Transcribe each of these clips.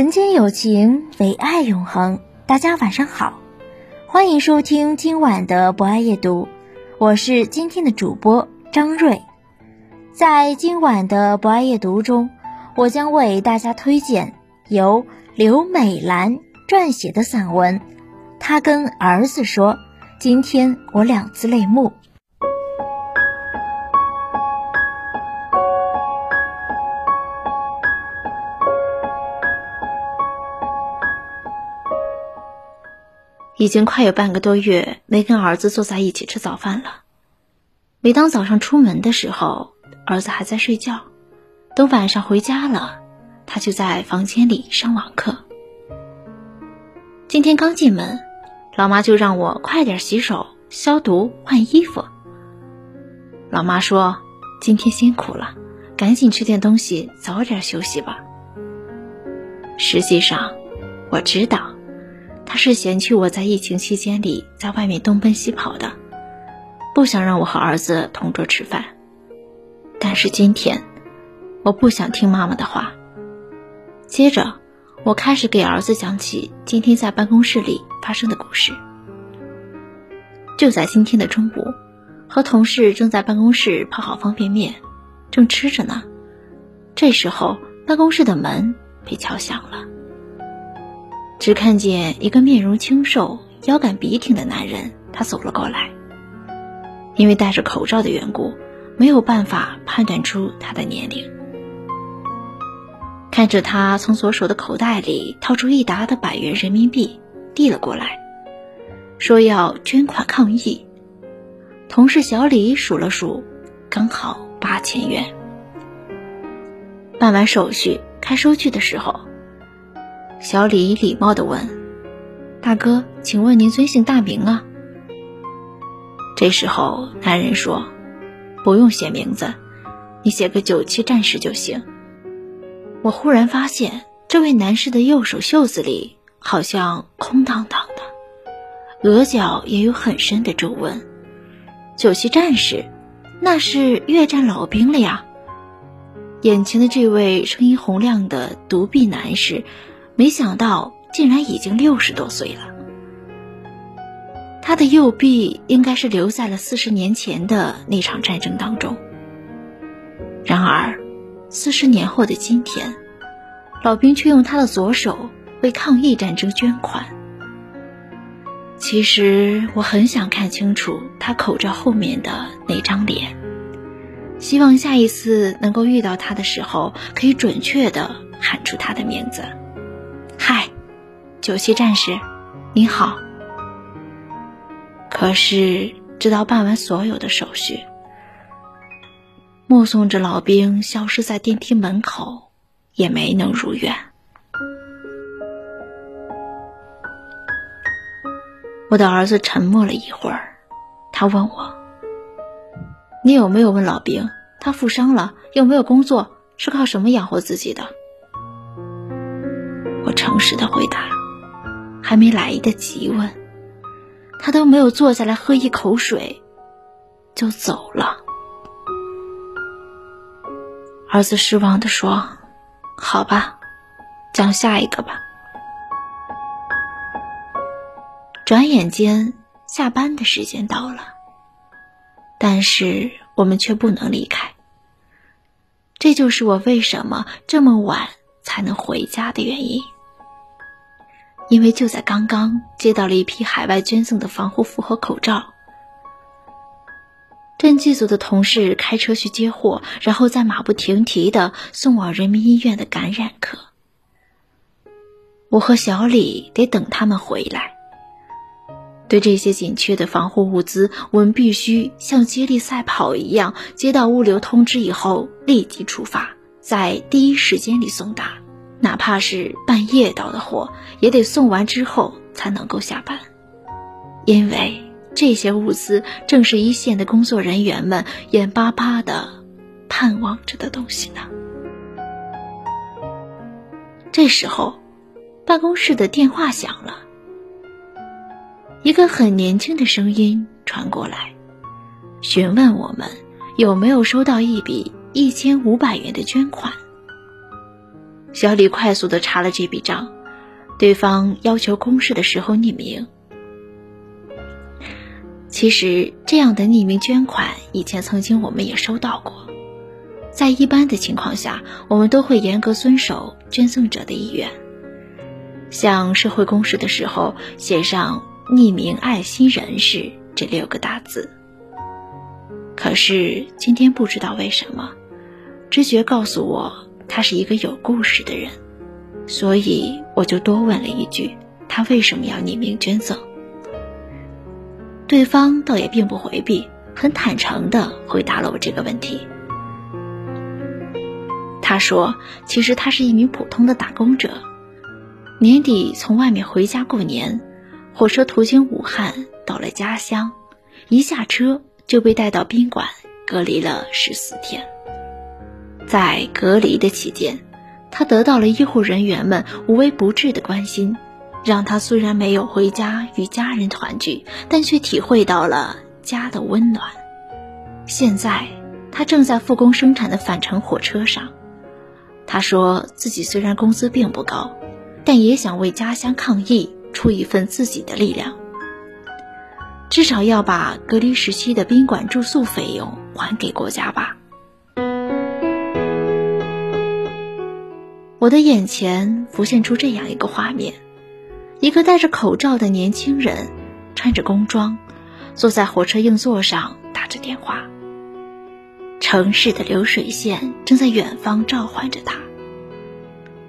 人间有情，唯爱永恒。大家晚上好，欢迎收听今晚的博爱夜读，我是今天的主播张瑞。在今晚的博爱夜读中，我将为大家推荐由刘美兰撰写的散文。她跟儿子说：“今天我两次泪目。”已经快有半个多月没跟儿子坐在一起吃早饭了。每当早上出门的时候，儿子还在睡觉；等晚上回家了，他就在房间里上网课。今天刚进门，老妈就让我快点洗手、消毒、换衣服。老妈说：“今天辛苦了，赶紧吃点东西，早点休息吧。”实际上，我知道。他是嫌弃我在疫情期间里在外面东奔西跑的，不想让我和儿子同桌吃饭。但是今天，我不想听妈妈的话。接着，我开始给儿子讲起今天在办公室里发生的故事。就在今天的中午，和同事正在办公室泡好方便面，正吃着呢。这时候，办公室的门被敲响了。只看见一个面容清瘦、腰杆笔挺的男人，他走了过来。因为戴着口罩的缘故，没有办法判断出他的年龄。看着他从左手的口袋里掏出一沓的百元人民币，递了过来，说要捐款抗疫。同事小李数了数，刚好八千元。办完手续，开收据的时候。小李礼貌地问：“大哥，请问您尊姓大名啊？”这时候，男人说：“不用写名字，你写个九七战士就行。”我忽然发现，这位男士的右手袖子里好像空荡荡的，额角也有很深的皱纹。九七战士，那是越战老兵了呀！眼前的这位声音洪亮的独臂男士。没想到竟然已经六十多岁了。他的右臂应该是留在了四十年前的那场战争当中。然而，四十年后的今天，老兵却用他的左手为抗疫战争捐款。其实我很想看清楚他口罩后面的那张脸，希望下一次能够遇到他的时候，可以准确的喊出他的名字。九七战士，你好。可是，直到办完所有的手续，目送着老兵消失在电梯门口，也没能如愿。我的儿子沉默了一会儿，他问我：“你有没有问老兵，他负伤了，有没有工作，是靠什么养活自己的？”我诚实的回答，还没来得及问，他都没有坐下来喝一口水，就走了。儿子失望的说：“好吧，讲下一个吧。”转眼间，下班的时间到了，但是我们却不能离开。这就是我为什么这么晚才能回家的原因。因为就在刚刚接到了一批海外捐赠的防护服和口罩。赈济组的同事开车去接货，然后再马不停蹄的送往人民医院的感染科。我和小李得等他们回来。对这些紧缺的防护物资，我们必须像接力赛跑一样，接到物流通知以后立即出发，在第一时间里送达，哪怕是半夜到的货，也得送完之后才能够下班，因为。这些物资正是一线的工作人员们眼巴巴的盼望着的东西呢。这时候，办公室的电话响了，一个很年轻的声音传过来，询问我们有没有收到一笔一千五百元的捐款。小李快速的查了这笔账，对方要求公示的时候匿名。其实，这样的匿名捐款以前曾经我们也收到过。在一般的情况下，我们都会严格遵守捐赠者的意愿，向社会公示的时候写上“匿名爱心人士”这六个大字。可是今天不知道为什么，直觉告诉我他是一个有故事的人，所以我就多问了一句：他为什么要匿名捐赠？对方倒也并不回避，很坦诚地回答了我这个问题。他说：“其实他是一名普通的打工者，年底从外面回家过年，火车途经武汉，到了家乡，一下车就被带到宾馆隔离了十四天。在隔离的期间，他得到了医护人员们无微不至的关心。”让他虽然没有回家与家人团聚，但却体会到了家的温暖。现在，他正在复工生产的返程火车上。他说自己虽然工资并不高，但也想为家乡抗疫出一份自己的力量，至少要把隔离时期的宾馆住宿费用还给国家吧。我的眼前浮现出这样一个画面。一个戴着口罩的年轻人，穿着工装，坐在火车硬座上打着电话。城市的流水线正在远方召唤着他。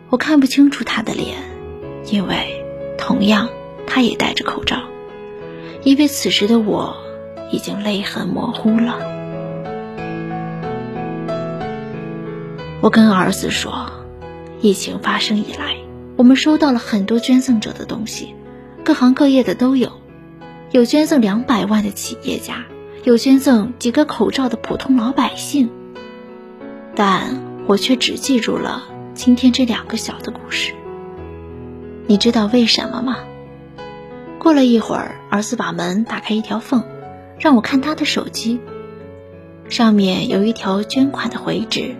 我看不清楚他的脸，因为同样他也戴着口罩。因为此时的我已经泪痕模糊了。我跟儿子说，疫情发生以来。我们收到了很多捐赠者的东西，各行各业的都有，有捐赠两百万的企业家，有捐赠几个口罩的普通老百姓。但我却只记住了今天这两个小的故事。你知道为什么吗？过了一会儿，儿子把门打开一条缝，让我看他的手机，上面有一条捐款的回执。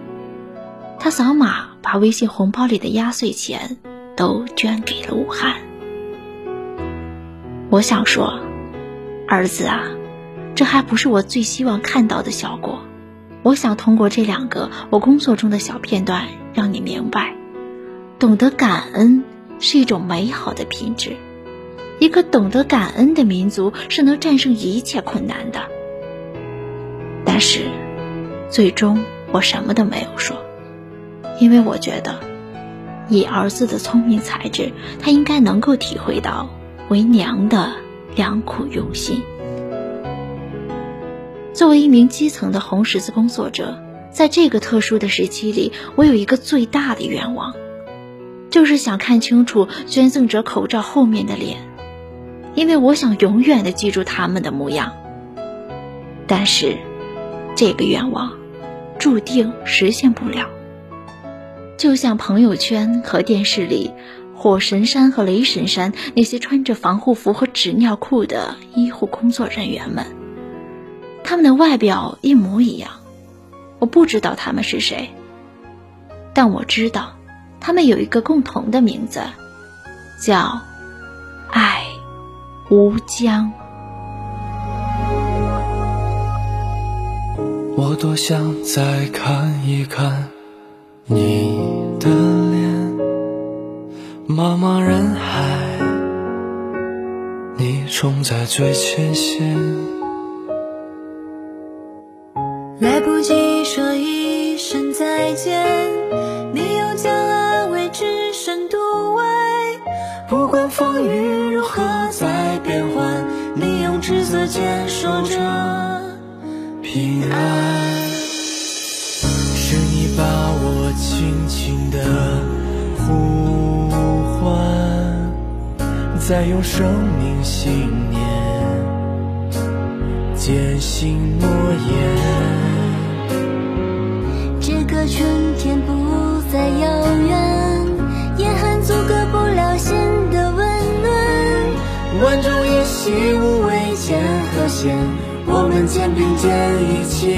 他扫码，把微信红包里的压岁钱。都捐给了武汉。我想说，儿子啊，这还不是我最希望看到的效果。我想通过这两个我工作中的小片段，让你明白，懂得感恩是一种美好的品质。一个懂得感恩的民族是能战胜一切困难的。但是，最终我什么都没有说，因为我觉得。以儿子的聪明才智，他应该能够体会到为娘的良苦用心。作为一名基层的红十字工作者，在这个特殊的时期里，我有一个最大的愿望，就是想看清楚捐赠者口罩后面的脸，因为我想永远的记住他们的模样。但是，这个愿望注定实现不了。就像朋友圈和电视里，火神山和雷神山那些穿着防护服和纸尿裤的医护工作人员们，他们的外表一模一样。我不知道他们是谁，但我知道，他们有一个共同的名字，叫爱无疆。我多想再看一看。你的脸茫茫人海你冲在最前线。再用生命信念践行诺言。这个春天不再遥远，严寒阻隔不了心的温暖。万众一心，无畏艰和险，我们肩并肩一起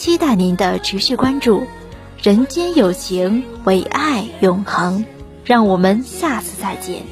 期待您的持续关注。人间有情，唯爱永恒。让我们下次再见。